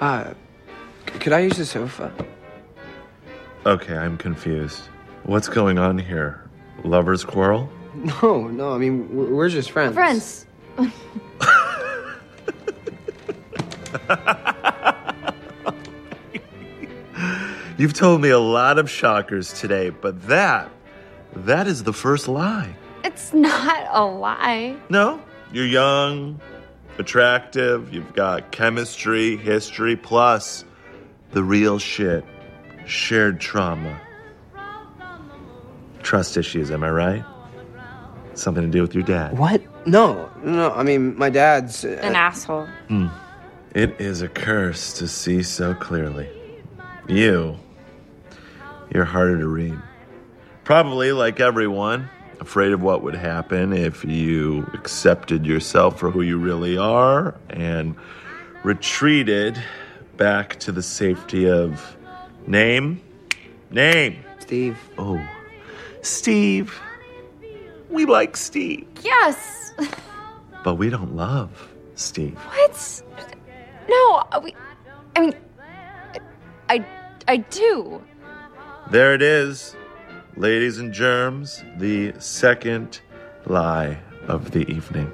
Uh, c- could I use the sofa? Okay, I'm confused. What's going on here? Lover's quarrel? No, no. I mean, we're, we're just friends. Friends. You've told me a lot of shockers today, but that, that is the first lie. It's not a lie. No, you're young, attractive, you've got chemistry, history, plus the real shit shared trauma. Trust issues, am I right? Something to do with your dad. What? No, no. I mean, my dad's. Uh, An asshole. It is a curse to see so clearly. You, you're harder to read. Probably like everyone, afraid of what would happen if you accepted yourself for who you really are and retreated back to the safety of name, name. Steve. Oh, Steve. We like Steve, Yes. but we don't love Steve. What? No, uh, we. I mean, I, I do. There it is, ladies and germs, the second lie of the evening.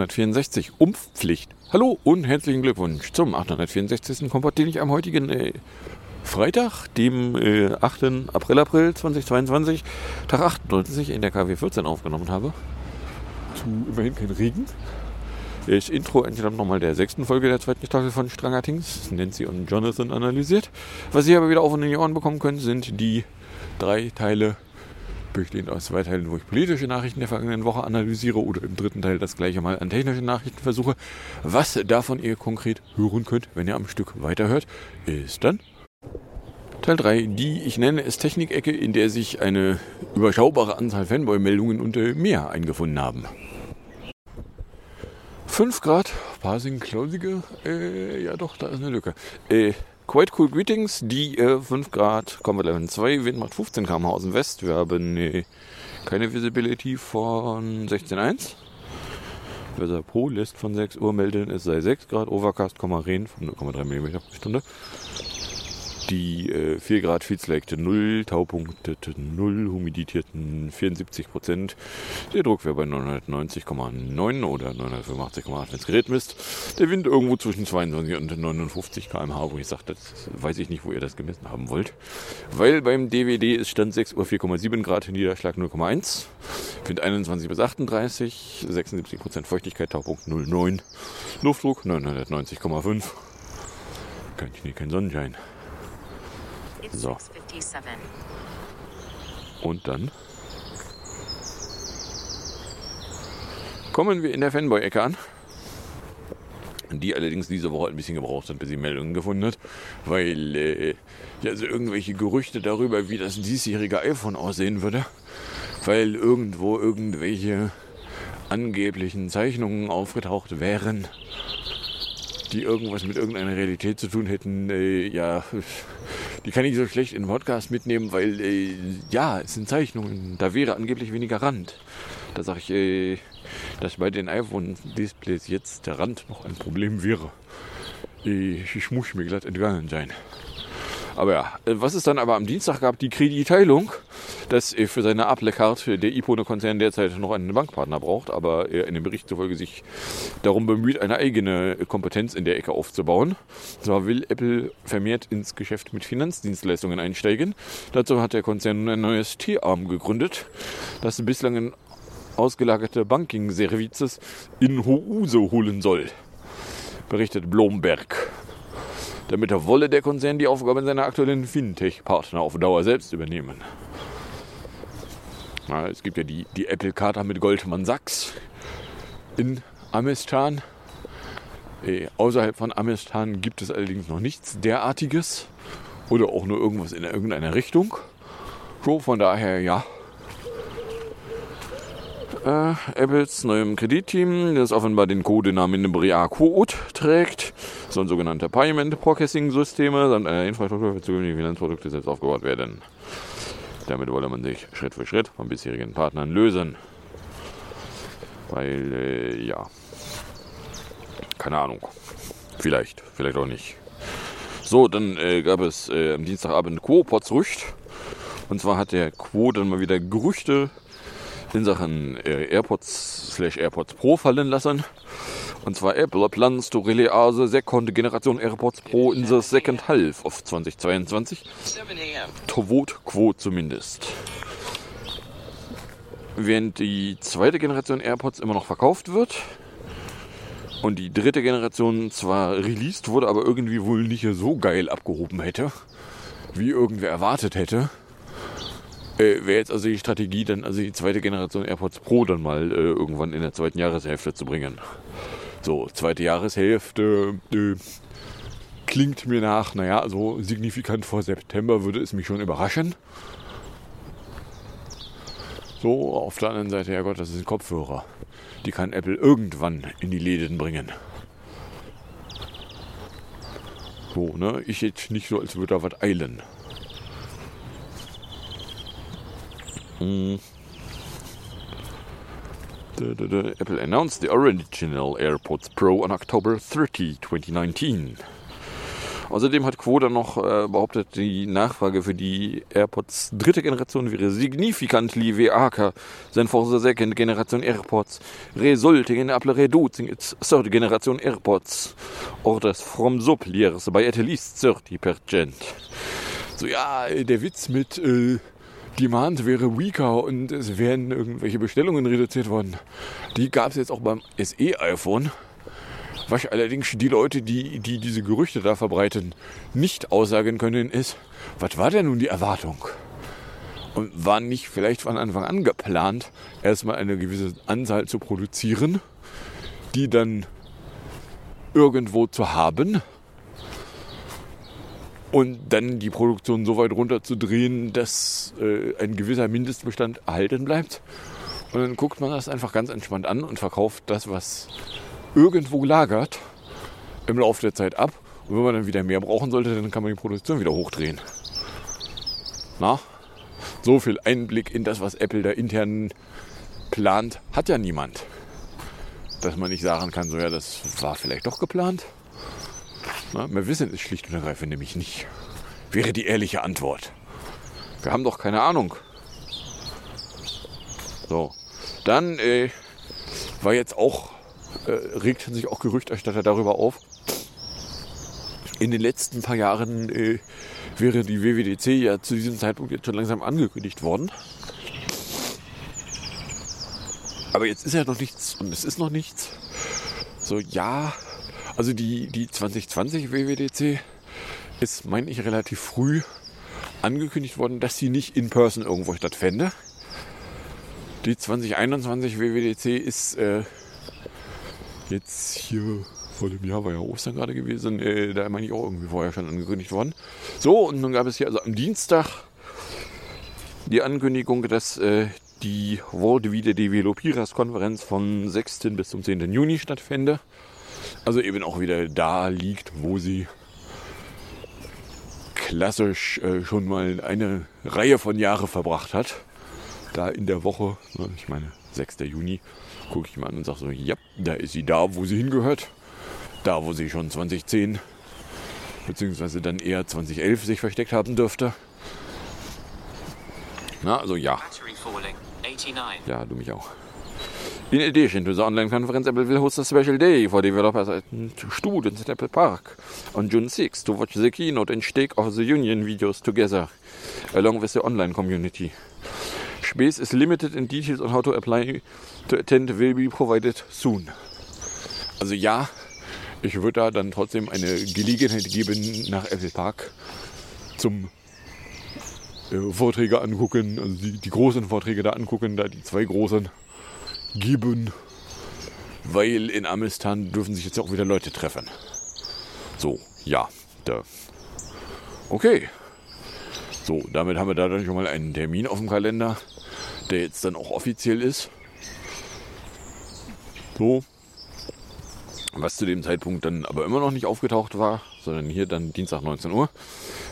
864, Umpfpflicht. Hallo und herzlichen Glückwunsch zum 864. Kompott, den ich am heutigen äh, Freitag, dem äh, 8. April, April 2022, Tag 98 in der KW 14 aufgenommen habe. Zu immerhin kein Regen. Das Intro entstammt nochmal der sechsten Folge der zweiten Staffel von Stranger Things. Nancy und Jonathan analysiert. Was Sie aber wieder auf und in die Ohren bekommen können, sind die drei Teile bestehend aus zwei Teilen, wo ich politische Nachrichten der vergangenen Woche analysiere oder im dritten Teil das gleiche mal an technische Nachrichten versuche. Was davon ihr konkret hören könnt, wenn ihr am Stück weiterhört, ist dann Teil 3, die ich nenne es Technikecke, in der sich eine überschaubare Anzahl Fanboy-Meldungen unter mehr eingefunden haben. 5 Grad, Parsing Klausige, äh, ja doch, da ist eine Lücke. Äh, Quite Cool Greetings, die äh, 5 Grad, Combat Level 2, Wind macht 15 km aus dem West. Wir haben äh, keine Visibility von 16.1. Weather Pro lässt von 6 Uhr melden, es sei 6 Grad, Overcast, Regen von 0,3 mm pro Stunde. Die äh, 4 Grad Feedslagte 0, Taupunkte 0, humiditierten 74 Prozent. Der Druck wäre bei 990,9 oder 985,8, wenn das Gerät misst. Der Wind irgendwo zwischen 22 und 59 km/h, wo ich sage, das weiß ich nicht, wo ihr das gemessen haben wollt. Weil beim DVD ist Stand 6 Uhr 4,7 Grad, Niederschlag 0,1. Wind 21 bis 38, 76 Prozent Feuchtigkeit, Taupunkt 0,9. Luftdruck 990,5. Kein Schnee, kein Sonnenschein. So. Und dann kommen wir in der Fanboy-Ecke an. Die allerdings diese Woche ein bisschen gebraucht hat, bis sie Meldungen gefunden hat. Weil äh, ja, so irgendwelche Gerüchte darüber, wie das diesjährige iPhone aussehen würde. Weil irgendwo irgendwelche angeblichen Zeichnungen aufgetaucht wären, die irgendwas mit irgendeiner Realität zu tun hätten. Äh, ja, die kann ich so schlecht in den Podcast mitnehmen, weil äh, ja, es sind Zeichnungen. Da wäre angeblich weniger Rand. Da sage ich, äh, dass bei den iPhone-Displays jetzt der Rand noch ein Problem wäre. Äh, ich muss mir glatt entgangen sein. Aber ja, äh, was es dann aber am Dienstag gab, die Kreditteilung, dass äh, für seine Apple-Card der Ipone-Konzern derzeit noch einen Bankpartner braucht, aber er in dem Bericht zufolge sich darum bemüht, eine eigene Kompetenz in der Ecke aufzubauen. Zwar will Apple vermehrt ins Geschäft mit Finanzdienstleistungen einsteigen. Dazu hat der Konzern nun ein neues T-Arm gegründet, das bislang in ausgelagerte Banking-Services in House holen soll, berichtet Blomberg. Damit wolle der Konzern die Aufgaben seiner aktuellen Fintech-Partner auf Dauer selbst übernehmen. Na, es gibt ja die, die Apple-Karte mit Goldman Sachs in Amistan. Äh, außerhalb von Amistan gibt es allerdings noch nichts derartiges. Oder auch nur irgendwas in irgendeiner Richtung. So, von daher ja. Äh, Apples neuem Kreditteam, das offenbar den Codenamen Bria Code trägt, sollen sogenannte Payment Processing Systeme samt einer Infrastruktur für zukünftige Finanzprodukte selbst aufgebaut werden. Damit wolle man sich Schritt für Schritt von bisherigen Partnern lösen. Weil, äh, ja. Keine Ahnung. Vielleicht, vielleicht auch nicht. So, dann äh, gab es äh, am Dienstagabend Quo-Pots-Rücht. Und zwar hat der Quo dann mal wieder Gerüchte in Sachen äh, AirPods slash AirPods Pro fallen lassen. Und zwar Apple plans to release the second generation AirPods Pro in the second half of 2022. Tovot Quo zumindest. Während die zweite Generation AirPods immer noch verkauft wird und die dritte Generation zwar released wurde, aber irgendwie wohl nicht so geil abgehoben hätte, wie irgendwer erwartet hätte, äh, wäre jetzt also die Strategie, dann also die zweite Generation AirPods Pro dann mal äh, irgendwann in der zweiten Jahreshälfte zu bringen. So, zweite Jahreshälfte äh, klingt mir nach, naja, also signifikant vor September würde es mich schon überraschen. So, auf der anderen Seite, ja Gott, das sind Kopfhörer. Die kann Apple irgendwann in die Läden bringen. So, ne? Ich jetzt nicht so, als würde da was eilen. Hm. Apple announced the original AirPods Pro on October 30, 2019. Außerdem hat Quo noch äh, behauptet, die Nachfrage für die AirPods dritte Generation wäre significantly weaker than for the second generation AirPods, resulting in Apple reducing its third generation AirPods orders from suppliers by at least 30%. So ja, der Witz mit äh, Demand wäre weaker und es wären irgendwelche Bestellungen reduziert worden. Die gab es jetzt auch beim SE-iPhone. Was allerdings die Leute, die, die diese Gerüchte da verbreiten, nicht aussagen können, ist, was war denn nun die Erwartung? Und war nicht vielleicht von Anfang an geplant, erstmal eine gewisse Anzahl zu produzieren, die dann irgendwo zu haben und dann die Produktion so weit runterzudrehen, dass äh, ein gewisser Mindestbestand erhalten bleibt. Und dann guckt man das einfach ganz entspannt an und verkauft das, was irgendwo lagert, im Laufe der Zeit ab. Und wenn man dann wieder mehr brauchen sollte, dann kann man die Produktion wieder hochdrehen. Na? So viel Einblick in das, was Apple da intern plant, hat ja niemand. Dass man nicht sagen kann, so ja, das war vielleicht doch geplant. Na, wir wissen es schlicht und ergreifend nämlich nicht. Wäre die ehrliche Antwort. Wir haben doch keine Ahnung. So. Dann äh, war jetzt auch, äh, regten sich auch Gerüchterstatter darüber auf. In den letzten paar Jahren äh, wäre die WWDC ja zu diesem Zeitpunkt jetzt schon langsam angekündigt worden. Aber jetzt ist ja noch nichts und es ist noch nichts. So, ja, also die, die 2020 WWDC ist, meine ich, relativ früh angekündigt worden, dass sie nicht in Person irgendwo stattfände. Die 2021 WWDC ist äh, jetzt hier vor dem Jahr, war ja Ostern gerade gewesen, äh, da meine ich auch irgendwie vorher schon angekündigt worden. So, und nun gab es hier also am Dienstag die Ankündigung, dass äh, die World Video Developers Konferenz von 6. bis zum 10. Juni stattfände. Also eben auch wieder da liegt, wo sie klassisch äh, schon mal eine Reihe von Jahren verbracht hat. Da in der Woche, ne, ich meine 6. Juni, gucke ich mal an und sage so, ja, da ist sie da, wo sie hingehört. Da, wo sie schon 2010 beziehungsweise dann eher 2011 sich versteckt haben dürfte. Na, also ja. Ja, du mich auch. In addition to the online conference, Apple will host a special day for developers and students at Apple Park on June 6 to watch the keynote and Stake of the Union videos together, along with the online community. Space is limited and details on how to apply to attend will be provided soon. Also ja, ich würde da dann trotzdem eine Gelegenheit geben nach Apple Park zum äh, Vorträge angucken, also die, die großen Vorträge da angucken, da die zwei großen geben. weil in Amistan dürfen sich jetzt auch wieder Leute treffen. So, ja, da. Okay. So, damit haben wir da dann schon mal einen Termin auf dem Kalender, der jetzt dann auch offiziell ist. So. Was zu dem Zeitpunkt dann aber immer noch nicht aufgetaucht war, sondern hier dann Dienstag 19 Uhr.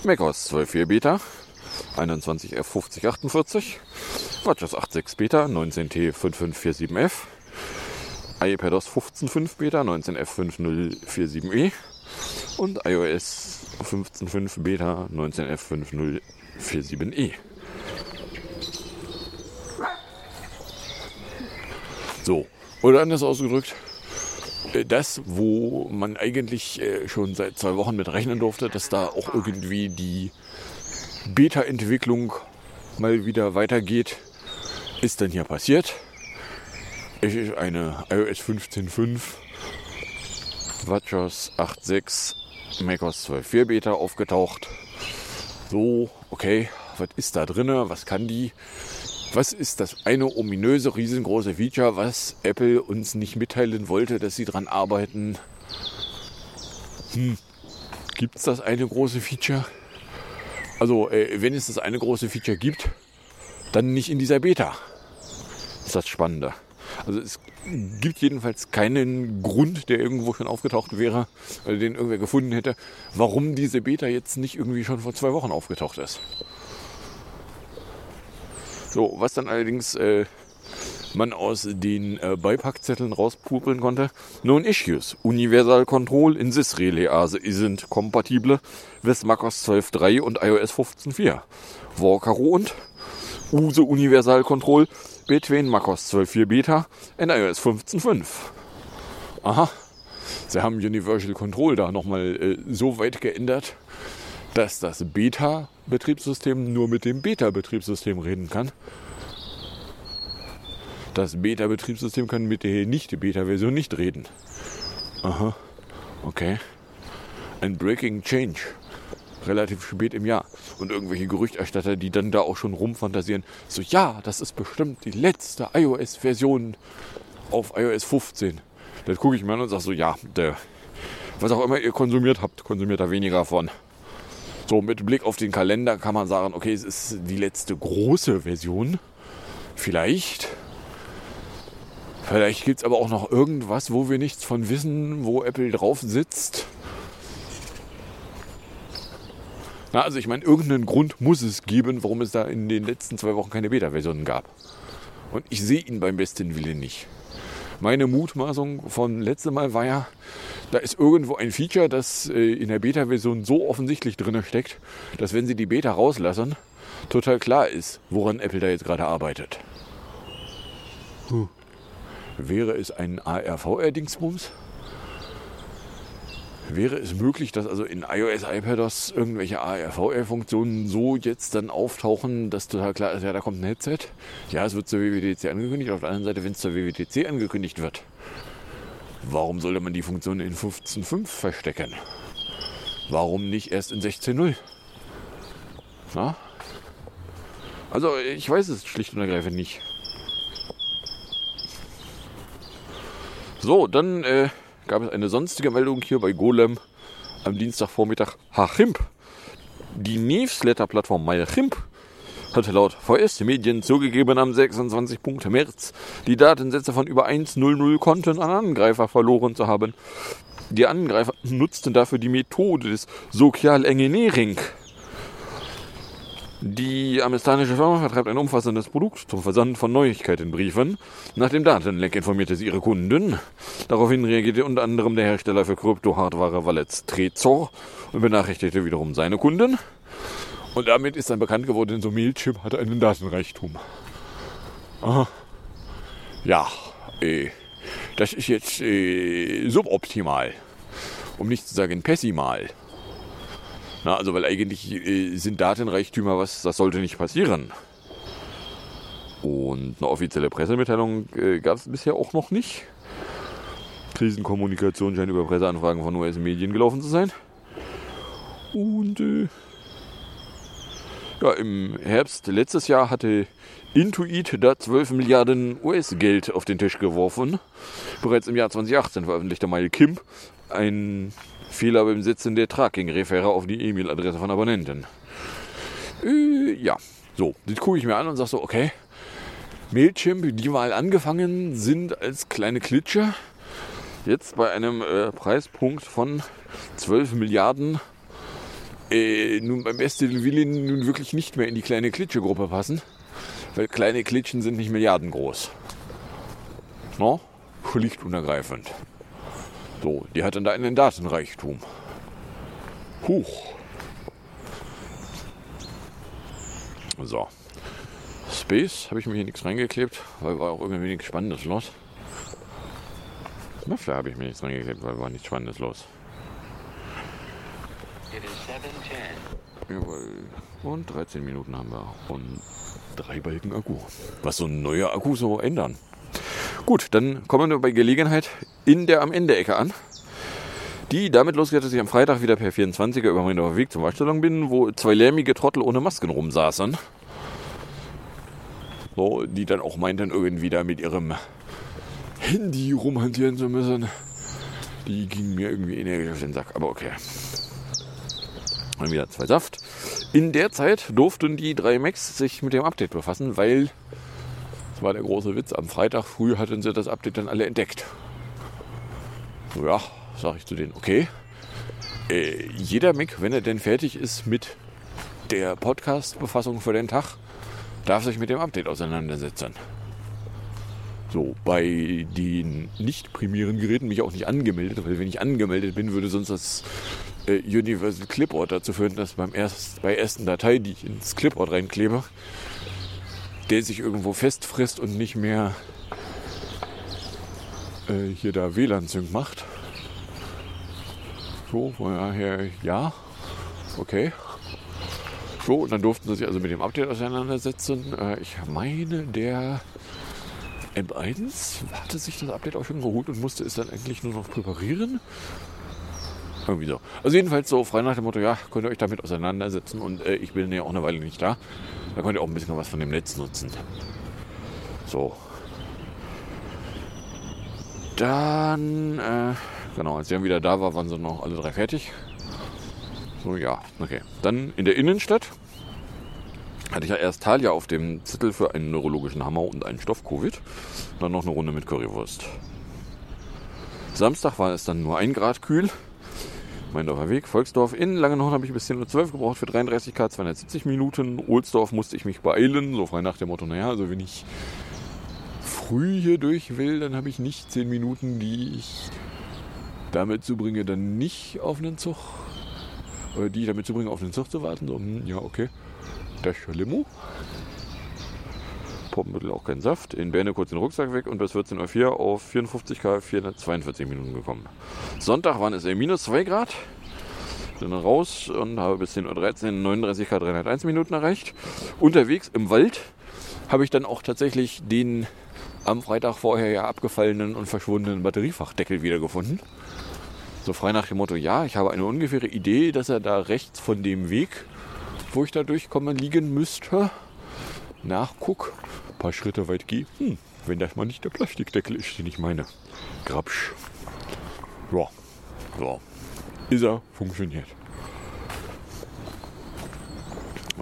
macOS 12.4 Beta, 21F5048, WatchOS 8.6 Beta, 19T5547F, iPadOS 15.5 Beta, 19F5047E und iOS 15.5 Beta, 19F5047E. So, oder anders ausgedrückt, äh, das, wo man eigentlich äh, schon seit zwei Wochen mit rechnen durfte, dass da auch irgendwie die Beta-Entwicklung mal wieder weitergeht, ist dann hier passiert. Es ist eine iOS 15.5, WatchOS 8.6, macOS 12.4 Beta aufgetaucht. So, okay, was ist da drin? Was kann die? Was ist das eine ominöse, riesengroße Feature, was Apple uns nicht mitteilen wollte, dass sie dran arbeiten? Hm. Gibt es das eine große Feature? Also, äh, wenn es das eine große Feature gibt, dann nicht in dieser Beta. Ist das Spannende. Also es gibt jedenfalls keinen Grund, der irgendwo schon aufgetaucht wäre, oder den irgendwer gefunden hätte, warum diese Beta jetzt nicht irgendwie schon vor zwei Wochen aufgetaucht ist. So, was dann allerdings äh, man aus den äh, Beipackzetteln rauspupeln konnte. Known Issues. Universal Control in Sys Relay sind kompatible with macOS 12.3 und iOS 15.4. Workaro und USE Universal Control between macOS 12.4 Beta and iOS 15.5. Aha. Sie haben Universal Control da nochmal äh, so weit geändert, dass das Beta-Betriebssystem nur mit dem Beta-Betriebssystem reden kann. Das Beta-Betriebssystem kann mit der nicht-Beta-Version nicht reden. Aha, okay. Ein Breaking Change. Relativ spät im Jahr. Und irgendwelche Gerüchterstatter, die dann da auch schon rumfantasieren. So, ja, das ist bestimmt die letzte iOS-Version auf iOS 15. Das gucke ich mir an und sage so, ja, der, was auch immer ihr konsumiert habt, konsumiert da weniger von. So, mit Blick auf den Kalender kann man sagen, okay, es ist die letzte große Version. Vielleicht. Vielleicht gibt es aber auch noch irgendwas, wo wir nichts von wissen, wo Apple drauf sitzt. Na, also ich meine, irgendeinen Grund muss es geben, warum es da in den letzten zwei Wochen keine Beta-Versionen gab. Und ich sehe ihn beim besten Willen nicht. Meine Mutmaßung von letztem Mal war ja, da ist irgendwo ein Feature, das äh, in der Beta-Version so offensichtlich drin steckt, dass wenn sie die Beta rauslassen, total klar ist, woran Apple da jetzt gerade arbeitet. Huh. Wäre es ein ARVR-Dingsbums? Wäre es möglich, dass also in iOS, iPadOS irgendwelche ARVR-Funktionen so jetzt dann auftauchen, dass total klar ist, ja, da kommt ein Headset? Ja, es wird zur WWDC angekündigt. Auf der anderen Seite, wenn es zur WWDC angekündigt wird, warum sollte man die Funktion in 15.5 verstecken? Warum nicht erst in 16.0? Na? Also, ich weiß es schlicht und ergreifend nicht. So, dann äh, gab es eine sonstige Meldung hier bei Golem am Dienstagvormittag. Hachimp. Die Newsletter-Plattform MyChimp hatte laut VS-Medien zugegeben am 26. März die Datensätze von über 1.00 Konten an Angreifer verloren zu haben. Die Angreifer nutzten dafür die Methode des Social Engineering die amerikanische Firma vertreibt ein umfassendes Produkt zum Versand von Neuigkeitenbriefen. Nach dem Datenleck informierte sie ihre Kunden. Daraufhin reagierte unter anderem der Hersteller für Krypto-Hardware Wallets Trezor und benachrichtigte wiederum seine Kunden. Und damit ist dann bekannt geworden, so Mailchimp hatte einen Datenreichtum. Aha. Ja, äh, das ist jetzt äh, suboptimal. Um nicht zu sagen pessimal. Na, also weil eigentlich äh, sind Datenreichtümer was, das sollte nicht passieren. Und eine offizielle Pressemitteilung äh, gab es bisher auch noch nicht. Krisenkommunikation scheint über Presseanfragen von US-Medien gelaufen zu sein. Und äh, Ja, im Herbst letztes Jahr hatte Intuit da 12 Milliarden US-Geld auf den Tisch geworfen. Bereits im Jahr 2018 veröffentlichte Mail Kim ein Fehler beim Setzen der Tracking-Referer auf die E-Mail-Adresse von Abonnenten. Äh, ja, so, das gucke ich mir an und sage so, okay, Mailchimp, die mal angefangen sind als kleine Klitsche, jetzt bei einem äh, Preispunkt von 12 Milliarden äh, nun beim besten Willen nun wirklich nicht mehr in die kleine Klitsche-Gruppe passen, weil kleine Klitschen sind nicht Milliarden groß. No? Schlicht und ergreifend. So, die hat dann da einen Datenreichtum. Huch. So. Space habe ich mir hier nichts reingeklebt, weil war auch irgendwie wenig Spannendes los. Muffler habe ich mir nichts reingeklebt, weil war nichts Spannendes los. Jawohl. Und 13 Minuten haben wir. Und drei Balken Akku. Was so ein neuer Akku so ändern. Gut, dann kommen wir bei Gelegenheit in der am Ende Ecke an. Die damit losgeht, dass ich am Freitag wieder per 24er über meinen Weg zum Waschsalon bin, wo zwei lärmige Trottel ohne Masken rumsaßen. So, die dann auch meinten, irgendwie da mit ihrem Handy rumhantieren zu müssen. Die gingen mir irgendwie energisch auf den Sack, aber okay. Dann wieder zwei Saft. In der Zeit durften die drei Macs sich mit dem Update befassen, weil, war der große Witz, am Freitag früh hatten sie das Update dann alle entdeckt. Ja, sage ich zu denen, okay. Äh, jeder Mac, wenn er denn fertig ist mit der Podcast-Befassung für den Tag, darf sich mit dem Update auseinandersetzen. So, bei den nicht primären Geräten mich auch nicht angemeldet, weil wenn ich angemeldet bin, würde sonst das äh, Universal Clipboard dazu führen, dass beim erst, bei ersten Datei, die ich ins Clipboard reinklebe, der sich irgendwo festfrisst und nicht mehr äh, hier da WLAN-Sync macht. So, von daher ja, okay. So, und dann durften sie sich also mit dem Update auseinandersetzen. Äh, ich meine, der M1 hatte sich das Update auch schon geholt und musste es dann eigentlich nur noch präparieren. Irgendwie so. Also jedenfalls so frei nach dem Motto, ja, könnt ihr euch damit auseinandersetzen und äh, ich bin ja auch eine Weile nicht da. Da könnt ihr auch ein bisschen was von dem Netz nutzen. So. Dann, äh, genau, als ich dann wieder da war, waren sie noch alle drei fertig. So, ja, okay. Dann in der Innenstadt hatte ich ja erst Talia auf dem Zettel für einen neurologischen Hammer und einen Stoff-Covid. Dann noch eine Runde mit Currywurst. Samstag war es dann nur ein Grad kühl. Meindorfer Weg, Volksdorf. In Langenhorn habe ich bis 10.12 Uhr gebraucht für 33 K, 270 Minuten. Ohlsdorf musste ich mich beeilen, so frei nach dem Motto, naja, also wenn ich früh hier durch will, dann habe ich nicht 10 Minuten, die ich damit zubringe, dann nicht auf einen Zug, oder die ich damit zubringe, auf einen Zug zu warten. So, hm, ja, okay. Das ist ja Limo. Poppenbüttel auch kein Saft. In Berne kurz den Rucksack weg und bis 14.04 Uhr auf 54 K 442 Minuten gekommen. Sonntag waren es minus 2 Grad. Bin dann raus und habe bis 10.13 Uhr 39 K 301 Minuten erreicht. Unterwegs im Wald habe ich dann auch tatsächlich den am Freitag vorher ja abgefallenen und verschwundenen Batteriefachdeckel wiedergefunden. So frei nach dem Motto, ja, ich habe eine ungefähre Idee, dass er da rechts von dem Weg, wo ich da durchkomme, liegen müsste. Nachguck, paar Schritte weit gehe. Hm, wenn das mal nicht der Plastikdeckel ist, den ich meine. Grabsch. Ja, so. Ist er, funktioniert.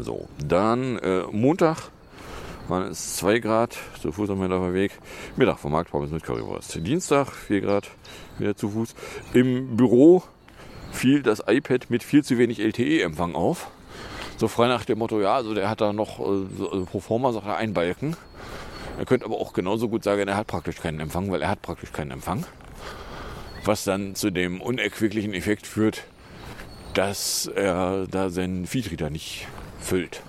So, dann äh, Montag waren es 2 Grad, zu Fuß am Mittag Weg. Mittag vom Markt Pommes mit Currywurst. Dienstag 4 Grad, wieder zu Fuß. Im Büro fiel das iPad mit viel zu wenig LTE-Empfang auf. So frei nach dem Motto, ja, also der hat da noch, so, also pro forma sagt er, einen Balken. Er könnte aber auch genauso gut sagen, er hat praktisch keinen Empfang, weil er hat praktisch keinen Empfang. Was dann zu dem unerquicklichen Effekt führt, dass er da seinen Feedreader nicht füllt.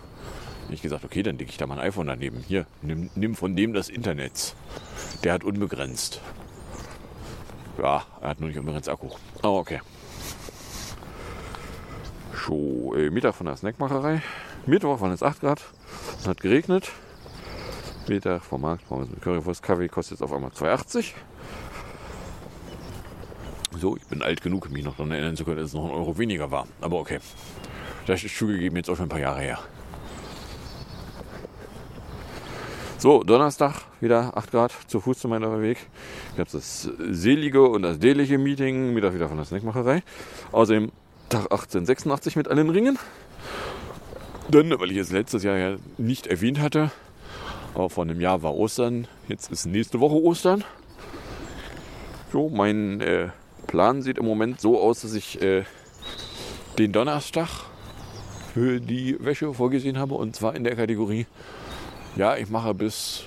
Hab Ich gesagt, okay, dann lege ich da mal ein iPhone daneben. Hier, nimm, nimm von dem das Internet. Der hat unbegrenzt. Ja, er hat nur nicht unbegrenzt Akku. Aber okay. So, äh, Mittag von der Snackmacherei. Mittwoch waren es 8 Grad. Es hat geregnet. Mittag vom Markt, Pommes mit Currywurst, Kaffee kostet jetzt auf einmal 2,80. So, ich bin alt genug, mich noch daran erinnern zu können, dass es noch ein Euro weniger war. Aber okay. Das ist zugegeben jetzt auch schon ein paar Jahre her. So, Donnerstag, wieder 8 Grad, zu Fuß zu meiner Weg. Ich habe das selige und das dämliche Meeting, Mittag wieder von der Snackmacherei. Außerdem Tag 1886 mit allen Ringen. Dann, weil ich es letztes Jahr ja nicht erwähnt hatte, aber vor einem Jahr war Ostern, jetzt ist nächste Woche Ostern. So, mein äh, Plan sieht im Moment so aus, dass ich äh, den Donnerstag für die Wäsche vorgesehen habe und zwar in der Kategorie, ja, ich mache bis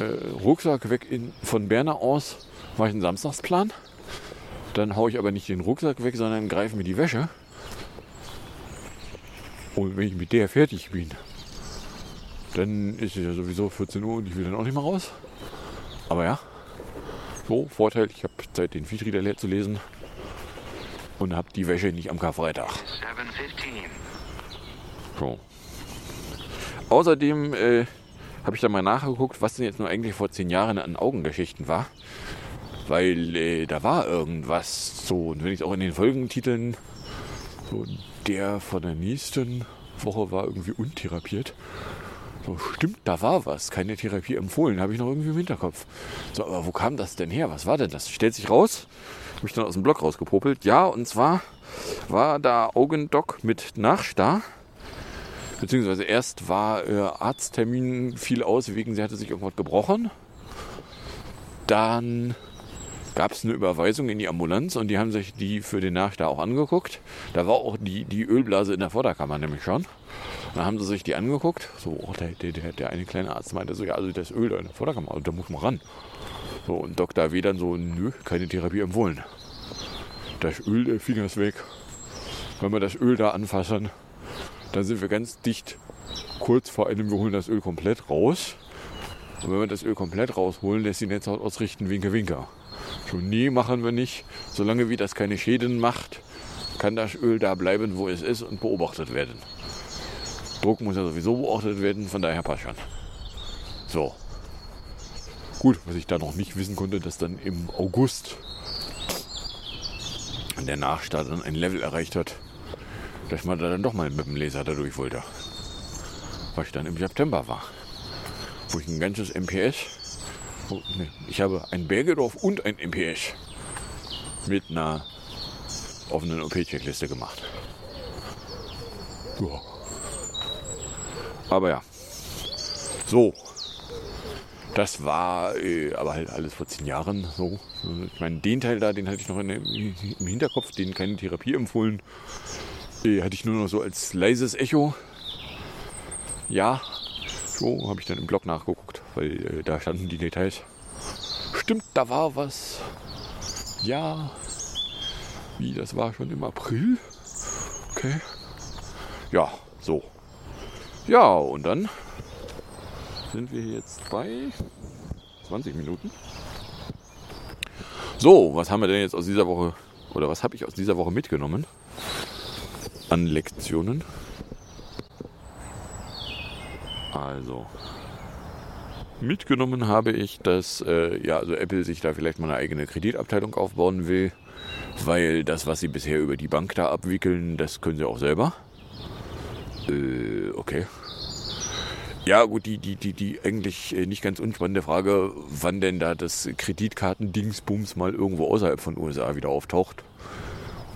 äh, Rucksack weg in, von Berner aus, mache ich einen Samstagsplan. Dann haue ich aber nicht den Rucksack weg, sondern greife mir die Wäsche. Und wenn ich mit der fertig bin, dann ist es ja sowieso 14 Uhr und ich will dann auch nicht mehr raus. Aber ja, so, Vorteil, ich habe Zeit, den Feedreader leer zu lesen und habe die Wäsche nicht am Karfreitag. 715. So. Außerdem äh, habe ich da mal nachgeguckt, was denn jetzt nur eigentlich vor zehn Jahren an Augengeschichten war. Weil äh, da war irgendwas so. Und wenn ich auch in den Folgentiteln, so der von der nächsten Woche war irgendwie untherapiert. So, stimmt, da war was. Keine Therapie empfohlen, habe ich noch irgendwie im Hinterkopf. So, aber wo kam das denn her? Was war denn das? Stellt sich raus. Habe ich dann aus dem Blog rausgepopelt. Ja, und zwar war da Augendoc mit Nachstar. Beziehungsweise erst war äh, Arzttermin fiel aus, wegen sie hatte sich irgendwas gebrochen. Dann gab es eine Überweisung in die Ambulanz und die haben sich die für den Nachstar auch angeguckt. Da war auch die, die Ölblase in der Vorderkammer nämlich schon. Dann haben sie sich die angeguckt. So, oh, der, der, der eine kleine Arzt meinte so, ja, also das Öl da in der Vorderkammer, also da muss man ran. So, und Dr. W. dann so, nö, keine Therapie empfohlen. Das Öl, der Finger ist weg. Wenn wir das Öl da anfassen, dann sind wir ganz dicht kurz vor einem, wir holen das Öl komplett raus. Und wenn wir das Öl komplett rausholen, lässt die Netzhaut ausrichten, winke, winke. Schon nee, machen wir nicht. Solange wie das keine Schäden macht, kann das Öl da bleiben, wo es ist und beobachtet werden. Druck muss ja sowieso beobachtet werden, von daher passt schon. So. Gut, was ich da noch nicht wissen konnte, dass dann im August der Nachstart dann ein Level erreicht hat, dass man da dann doch mal mit dem Laser da durch wollte. Was ich dann im September war. Wo ich ein ganzes MPS. Oh, ich habe ein Bergedorf und ein MPS mit einer offenen OP-Checkliste gemacht. Ja. Aber ja. So. Das war äh, aber halt alles vor zehn Jahren so. Ich meine, den Teil da, den hatte ich noch in, im Hinterkopf, den keine Therapie empfohlen. Äh, hatte ich nur noch so als leises Echo. Ja, so habe ich dann im Blog nachgeguckt, weil äh, da standen die Details. Stimmt, da war was. Ja. Wie, das war schon im April? Okay. Ja, so. Ja, und dann sind wir jetzt bei 20 Minuten. So, was haben wir denn jetzt aus dieser Woche, oder was habe ich aus dieser Woche mitgenommen an Lektionen? Also, mitgenommen habe ich, dass äh, ja, also Apple sich da vielleicht mal eine eigene Kreditabteilung aufbauen will, weil das, was sie bisher über die Bank da abwickeln, das können sie auch selber. Äh, okay. Ja, gut, die, die, die, die eigentlich äh, nicht ganz unspannende Frage, wann denn da das Kreditkarten-Dingsbums mal irgendwo außerhalb von USA wieder auftaucht.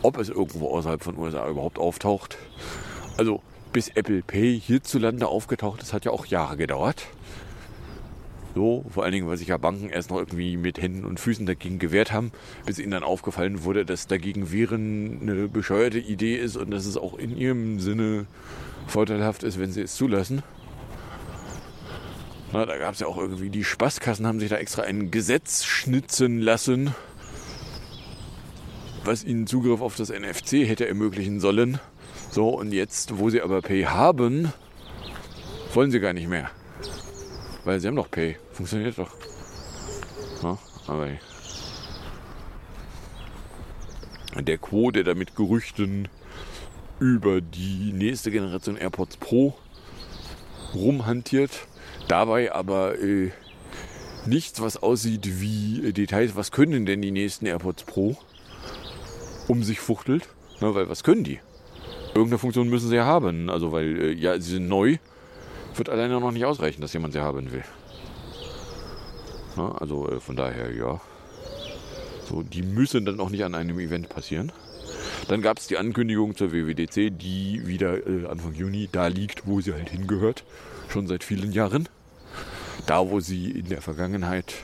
Ob es irgendwo außerhalb von USA überhaupt auftaucht. Also, bis Apple Pay hierzulande aufgetaucht ist, hat ja auch Jahre gedauert. So, vor allen Dingen, weil sich ja Banken erst noch irgendwie mit Händen und Füßen dagegen gewehrt haben, bis ihnen dann aufgefallen wurde, dass dagegen wehren eine bescheuerte Idee ist und dass es auch in ihrem Sinne vorteilhaft ist, wenn sie es zulassen. Na, da gab es ja auch irgendwie, die Spaßkassen haben sich da extra ein Gesetz schnitzen lassen, was ihnen Zugriff auf das NFC hätte ermöglichen sollen. So, und jetzt, wo sie aber Pay haben, wollen sie gar nicht mehr. Weil sie haben doch Pay. Funktioniert doch. Ja, aber der Quo, der da mit Gerüchten über die nächste Generation AirPods Pro rumhantiert, dabei aber äh, nichts, was aussieht wie äh, Details, was können denn die nächsten AirPods Pro, um sich fuchtelt. Na, weil was können die? Irgendeine Funktion müssen sie ja haben. Also weil, äh, ja, sie sind neu. wird alleine noch nicht ausreichen, dass jemand sie haben will. Na, also äh, von daher, ja. So, die müssen dann auch nicht an einem Event passieren. Dann gab es die Ankündigung zur WWDC, die wieder äh, Anfang Juni da liegt, wo sie halt hingehört. Schon seit vielen Jahren. Da, wo sie in der Vergangenheit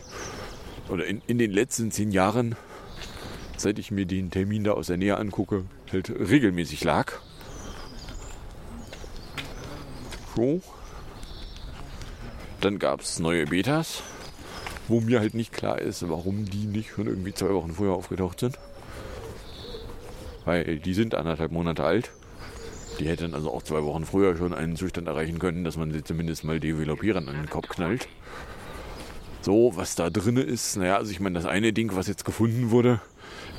oder in, in den letzten zehn Jahren, seit ich mir den Termin da aus der Nähe angucke, halt regelmäßig lag. So. Dann gab es neue Betas, wo mir halt nicht klar ist, warum die nicht schon irgendwie zwei Wochen vorher aufgetaucht sind. Weil die sind anderthalb Monate alt. Die hätten also auch zwei Wochen früher schon einen Zustand erreichen können, dass man sie zumindest mal Developierern an den Kopf knallt. So, was da drin ist, naja, also ich meine, das eine Ding, was jetzt gefunden wurde,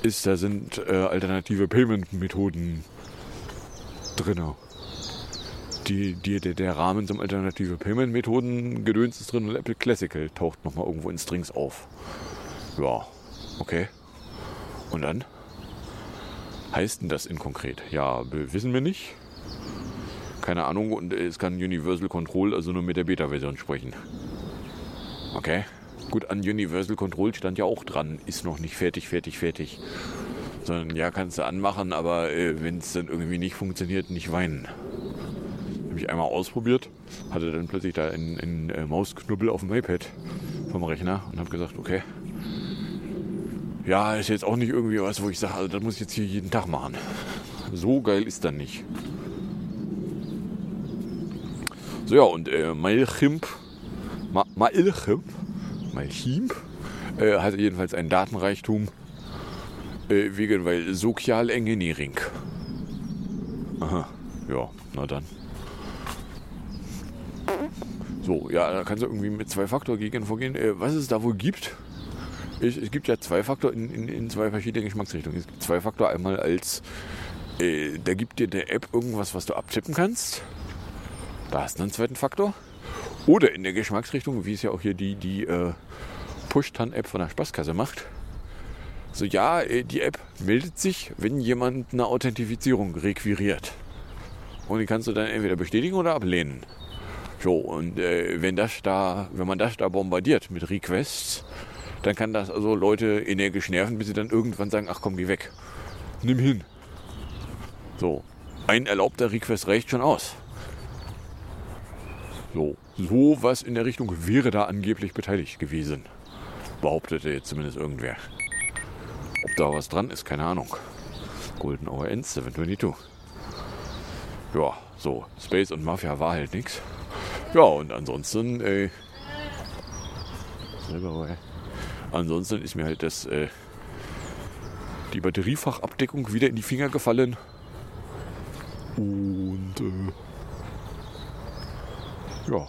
ist, da sind äh, alternative Payment-Methoden drin. Die, die, der, der Rahmen zum alternative Payment-Methoden Gedöns ist drin und Apple Classical taucht nochmal irgendwo in Strings auf. Ja, okay. Und dann? Heißt denn das in konkret? Ja, wissen wir nicht. Keine Ahnung und es kann Universal Control also nur mit der Beta-Version sprechen. Okay. Gut, an Universal Control stand ja auch dran, ist noch nicht fertig, fertig, fertig. Sondern ja, kannst du anmachen, aber äh, wenn es dann irgendwie nicht funktioniert, nicht weinen. Ich einmal ausprobiert, hatte dann plötzlich da einen, einen äh, Mausknubbel auf dem iPad vom Rechner und habe gesagt, okay, ja, ist jetzt auch nicht irgendwie was, wo ich sage, also das muss ich jetzt hier jeden Tag machen. So geil ist dann nicht. So ja, und äh, Mailchimp Ma Mailchim, Mailchim äh, hatte jedenfalls einen Datenreichtum äh, wegen, weil Sozial Engineering. Aha, ja, na dann. So, ja, da kannst du irgendwie mit zwei Faktor gegen vorgehen. Äh, was es da wohl gibt? Ich, es gibt ja zwei Faktor in, in, in, zwei verschiedenen Geschmacksrichtungen. Es gibt zwei Faktor einmal als, äh, da gibt dir der App irgendwas, was du abtippen kannst. Da hast du einen zweiten Faktor. Oder in der Geschmacksrichtung, wie es ja auch hier die, die äh, Push-Tan-App von der Spaßkasse macht. So, ja, äh, die App meldet sich, wenn jemand eine Authentifizierung requiriert. Und die kannst du dann entweder bestätigen oder ablehnen. So, und äh, wenn, das da, wenn man das da bombardiert mit Requests, dann kann das also Leute energisch nerven, bis sie dann irgendwann sagen, ach komm, geh weg. Nimm hin. So, ein erlaubter Request reicht schon aus. So, so was in der Richtung wäre da angeblich beteiligt gewesen. Behauptete jetzt zumindest irgendwer. Ob da was dran ist, keine Ahnung. Golden Hour Ends 722. Ja, so, Space und Mafia war halt nix. Ja, und ansonsten, äh, ansonsten ist mir halt das, äh, die Batteriefachabdeckung wieder in die Finger gefallen. Und, äh, ja,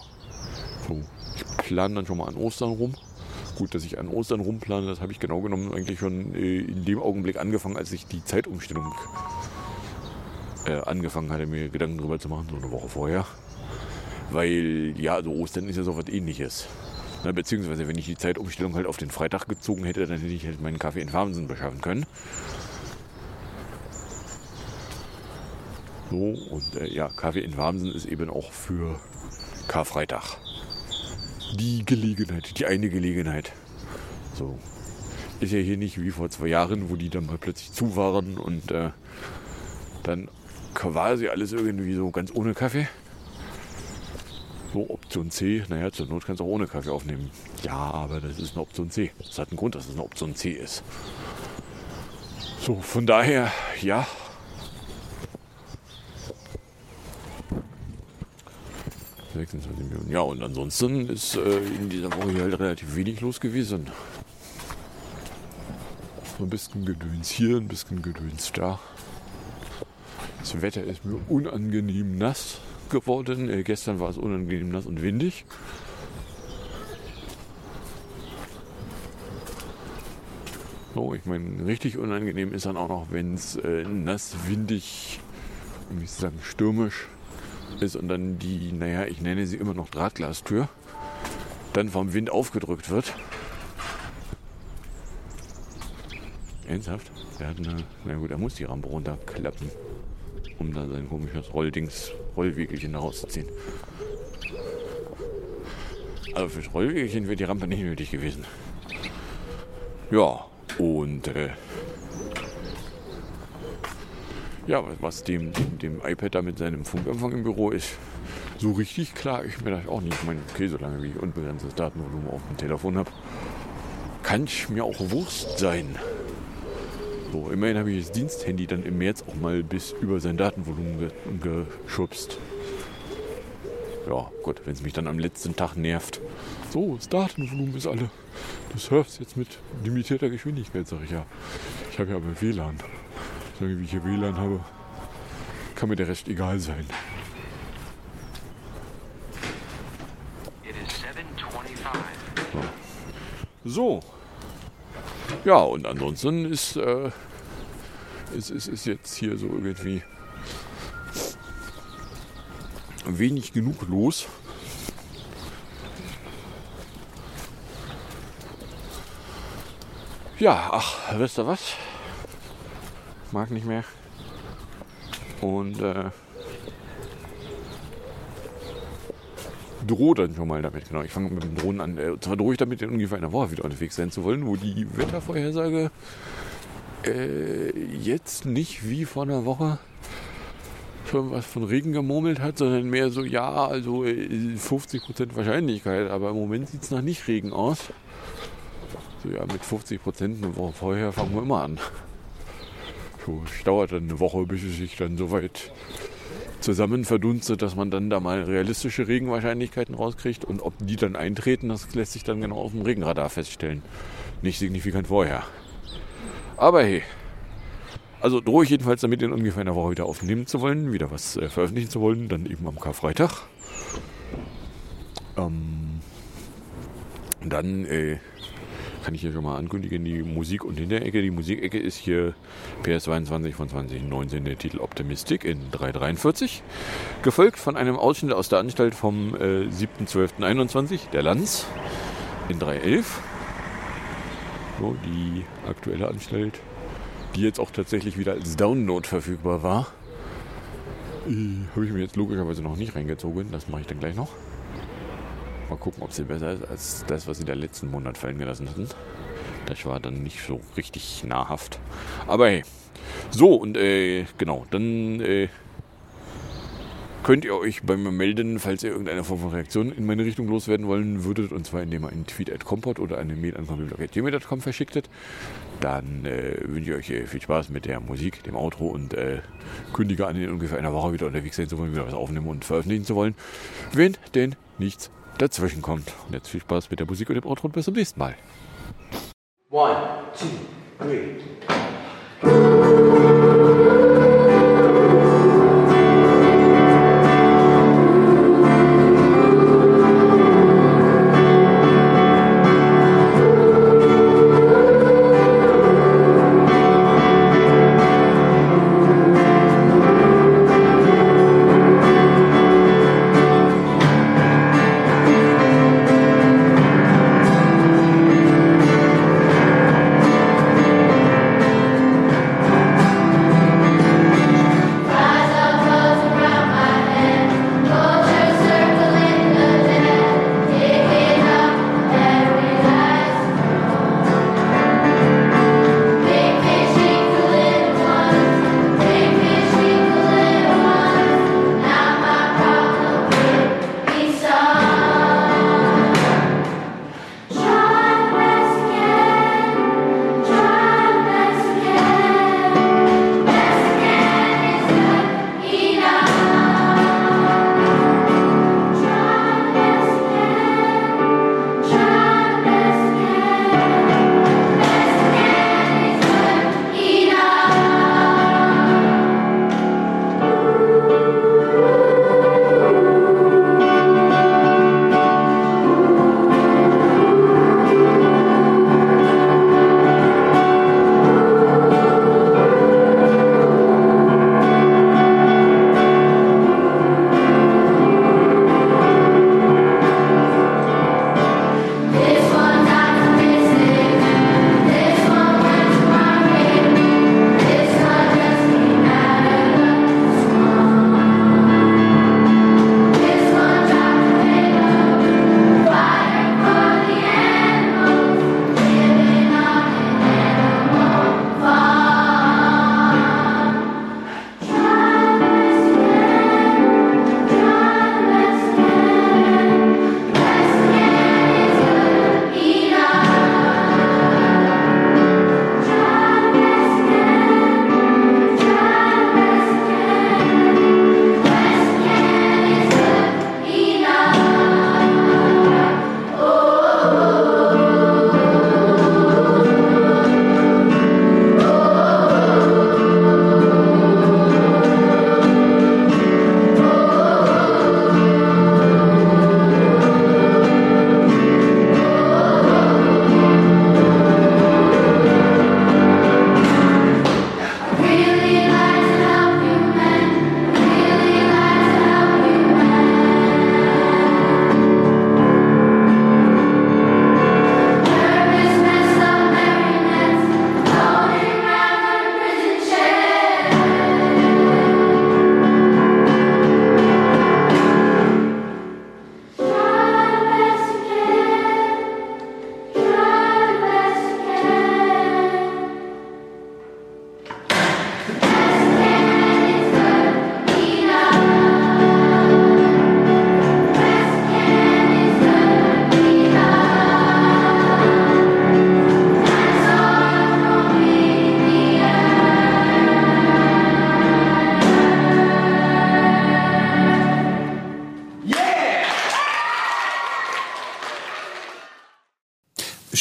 so. Ich plane dann schon mal an Ostern rum. Gut, dass ich an Ostern rumplane, das habe ich genau genommen eigentlich schon äh, in dem Augenblick angefangen, als ich die Zeitumstellung äh, angefangen hatte, mir Gedanken darüber zu machen, so eine Woche vorher. Weil, ja, also Ostern ist ja so was ähnliches. Na, beziehungsweise, wenn ich die Zeitumstellung halt auf den Freitag gezogen hätte, dann hätte ich halt meinen Kaffee in Farmsen beschaffen können. So, und äh, ja, Kaffee in Warmsen ist eben auch für Karfreitag. Die Gelegenheit, die eine Gelegenheit. So. Ist ja hier nicht wie vor zwei Jahren, wo die dann mal plötzlich zu waren und äh, dann quasi alles irgendwie so ganz ohne Kaffee. So, Option C, naja, zur Not kannst du auch ohne Kaffee aufnehmen. Ja, aber das ist eine Option C. Das hat einen Grund, dass es eine Option C ist. So, von daher, ja, 26 Millionen. Ja, und ansonsten ist äh, in dieser Woche hier halt relativ wenig los gewesen. Ein bisschen Gedöns hier, ein bisschen Gedöns da. Das Wetter ist mir unangenehm nass geworden. Äh, gestern war es unangenehm nass und windig. So, ich meine, richtig unangenehm ist dann auch noch, wenn es äh, nass, windig, wie sagen, stürmisch ist und dann die, naja, ich nenne sie immer noch Drahtglastür, dann vom Wind aufgedrückt wird. Ernsthaft? Er hat eine, na gut, er muss die Rampe runterklappen, um da sein komisches Rolldings, Rollwegelchen rauszuziehen. Also für Rollwägelchen wäre die Rampe nicht nötig gewesen. Ja, und äh, ja, was dem, dem, iPad da mit seinem Funkempfang im Büro ist, so richtig klar ich mir das auch nicht. Ich meine, okay, solange wie ich unbegrenztes Datenvolumen auf dem Telefon habe, kann es mir auch Wurst sein. So, immerhin habe ich das Diensthandy dann im März auch mal bis über sein Datenvolumen ge geschubst. Ja, gut, wenn es mich dann am letzten Tag nervt. So, das Datenvolumen ist alle. Du surfst jetzt mit limitierter Geschwindigkeit, sag ich ja. Ich habe ja aber WLAN. Solange wie ich hier WLAN habe, kann mir der Rest egal sein. It is 725. So. Ja, und ansonsten ist, äh, ist, ist, ist jetzt hier so irgendwie wenig genug los. Ja, ach, wisst ihr was? Mag nicht mehr. Und äh, drohe dann schon mal damit. Genau, ich fange mit dem Drohnen an. Äh, und zwar drohe ich damit, in ungefähr einer Woche wieder unterwegs sein zu wollen, wo die Wettervorhersage äh, jetzt nicht wie vor einer Woche schon was von Regen gemurmelt hat, sondern mehr so, ja, also äh, 50% Wahrscheinlichkeit. Aber im Moment sieht es nach nicht Regen aus. So, ja, mit 50% eine Woche vorher fangen wir immer an. So, es dauert dann eine Woche, bis es sich dann soweit zusammen verdunstet, dass man dann da mal realistische Regenwahrscheinlichkeiten rauskriegt und ob die dann eintreten, das lässt sich dann genau auf dem Regenradar feststellen. Nicht signifikant vorher. Aber hey, also drohe ich jedenfalls damit in ungefähr einer Woche wieder aufnehmen zu wollen, wieder was äh, veröffentlichen zu wollen, dann eben am Karfreitag. Ähm, dann äh, kann ich hier schon mal ankündigen, die Musik und Hinterecke. Die Musikecke ist hier PS22 von 2019, der Titel Optimistic in 343. Gefolgt von einem Ausschnitt aus der Anstalt vom äh, 7.12.21, der Lanz, in 311. So, die aktuelle Anstalt, die jetzt auch tatsächlich wieder als Download verfügbar war. Äh, Habe ich mir jetzt logischerweise noch nicht reingezogen, das mache ich dann gleich noch. Mal gucken, ob sie besser ist als das, was sie der letzten Monat fallen gelassen hatten. Das war dann nicht so richtig nahrhaft. Aber hey. So, und äh, genau, dann äh, könnt ihr euch bei mir melden, falls ihr irgendeine Form von Reaktion in meine Richtung loswerden wollen würdet. Und zwar indem ihr einen Tweet at Compot oder eine Mail an computerblog.gmail.com verschicktet. Dann äh, wünsche ich euch äh, viel Spaß mit der Musik, dem Outro und äh, kündige an, in ungefähr einer Woche wieder unterwegs sein zu wollen, wieder was aufnehmen und veröffentlichen zu wollen. Wenn denn nichts dazwischen kommt. Und jetzt viel Spaß mit der Musik und dem Outro und bis zum nächsten Mal. One, two, three.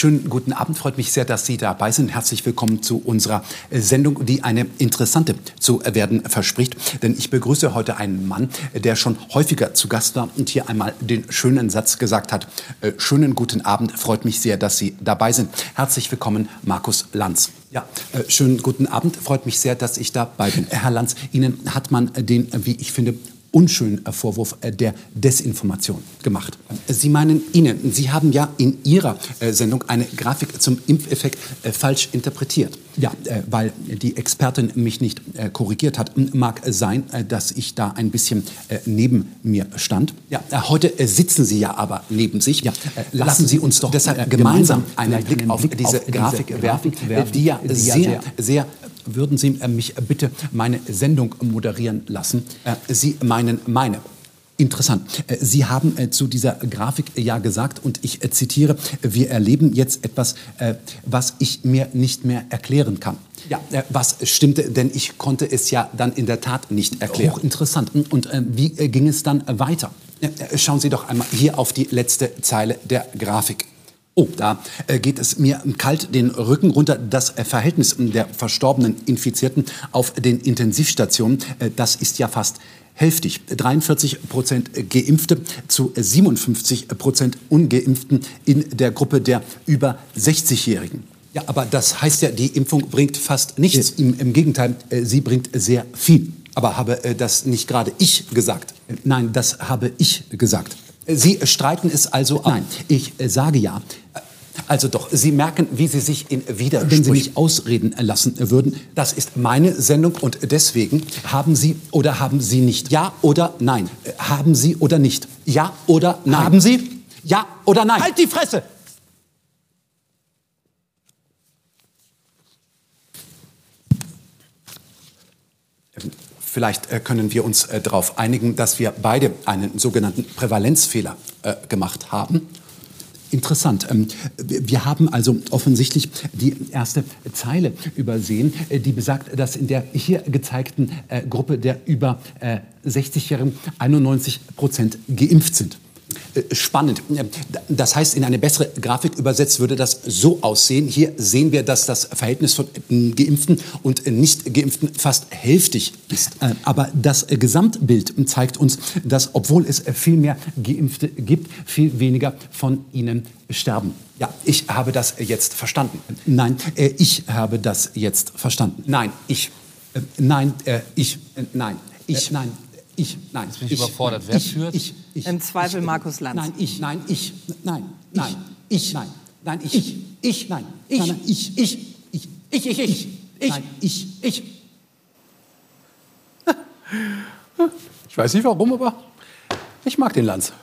Schönen guten Abend. Freut mich sehr, dass Sie dabei sind. Herzlich willkommen zu unserer äh, Sendung, die eine interessante zu werden verspricht. Denn ich begrüße heute einen Mann, der schon häufiger zu Gast war und hier einmal den schönen Satz gesagt hat. Äh, schönen guten Abend. Freut mich sehr, dass Sie dabei sind. Herzlich willkommen, Markus Lanz. Ja, äh, schönen guten Abend. Freut mich sehr, dass ich dabei bin. Herr Lanz, Ihnen hat man den, äh, wie ich finde, unschönen äh, Vorwurf äh, der Desinformation gemacht. Sie meinen Ihnen, Sie haben ja in Ihrer äh, Sendung eine Grafik zum Impfeffekt falsch interpretiert. Ja, weil die Expertin mich nicht korrigiert hat. Mag sein, dass ich da ein bisschen neben mir stand. Ja, heute sitzen Sie ja aber neben sich. Ja, lassen Sie uns doch deshalb gemeinsam einen Blick auf diese Grafik werfen, die ja sehr, sehr würden Sie äh, mich bitte meine Sendung moderieren lassen? Äh, Sie meinen meine. Interessant. Äh, Sie haben zu dieser Grafik ja gesagt, und ich zitiere, wir erleben jetzt etwas, was ich mir nicht mehr erklären kann. Ja, was stimmte, denn ich konnte es ja dann in der Tat nicht erklären. Hochinteressant. Und wie ging es dann weiter? Schauen Sie doch einmal hier auf die letzte Zeile der Grafik. Oh, da äh, geht es mir kalt den Rücken runter. Das äh, Verhältnis der verstorbenen Infizierten auf den Intensivstationen, äh, das ist ja fast hälftig. 43 Prozent Geimpfte zu 57 Prozent Ungeimpften in der Gruppe der über 60-Jährigen. Ja, aber das heißt ja, die Impfung bringt fast nichts. Im, Im, Gegenteil, sie bringt sehr viel. Aber habe das nicht gerade ich gesagt? Nein, das habe ich gesagt. Sie streiten es also ab. Nein, ich äh, sage ja. Also doch, Sie merken, wie Sie sich in Widersprüchen... Wenn Sie mich ausreden lassen würden, das ist meine Sendung und deswegen haben Sie oder haben Sie nicht. Ja oder nein? Haben Sie oder nicht? Ja oder nein? Haben Sie? Ja oder nein? Halt die Fresse! Vielleicht äh, können wir uns äh, darauf einigen, dass wir beide einen sogenannten Prävalenzfehler äh, gemacht haben. Interessant. Ähm, wir haben also offensichtlich die erste Zeile übersehen, die besagt, dass in der hier gezeigten Gruppe der über 60-Jährigen 91 Prozent geimpft sind. Äh, spannend. Das heißt, in eine bessere Grafik übersetzt würde das so aussehen. Hier sehen wir, dass das Verhältnis von äh, Geimpften und nicht Geimpften fast hälftig ist. Äh, aber das Gesamtbild zeigt uns, dass, obwohl es viel mehr Geimpfte gibt, viel weniger von ihnen sterben. Ja, ich habe das jetzt verstanden. Nein, ich habe das jetzt verstanden. Nein, ich. Nein, ich. Nein, ich. Nein, ich, nein. Jetzt bin ich, ich überfordert. Wer ich, führt? Ich, ich, Im Zweifel ich, Markus Lanz. Nein, ich, nein, ich, nein, nein, ich, nein, nein, ich, ich, ich, nein, ich, nein, ich, ich, ich, ich, ich, ich, ich, nein, ich, ich. Ich weiß nicht warum, aber ich mag den Lanz.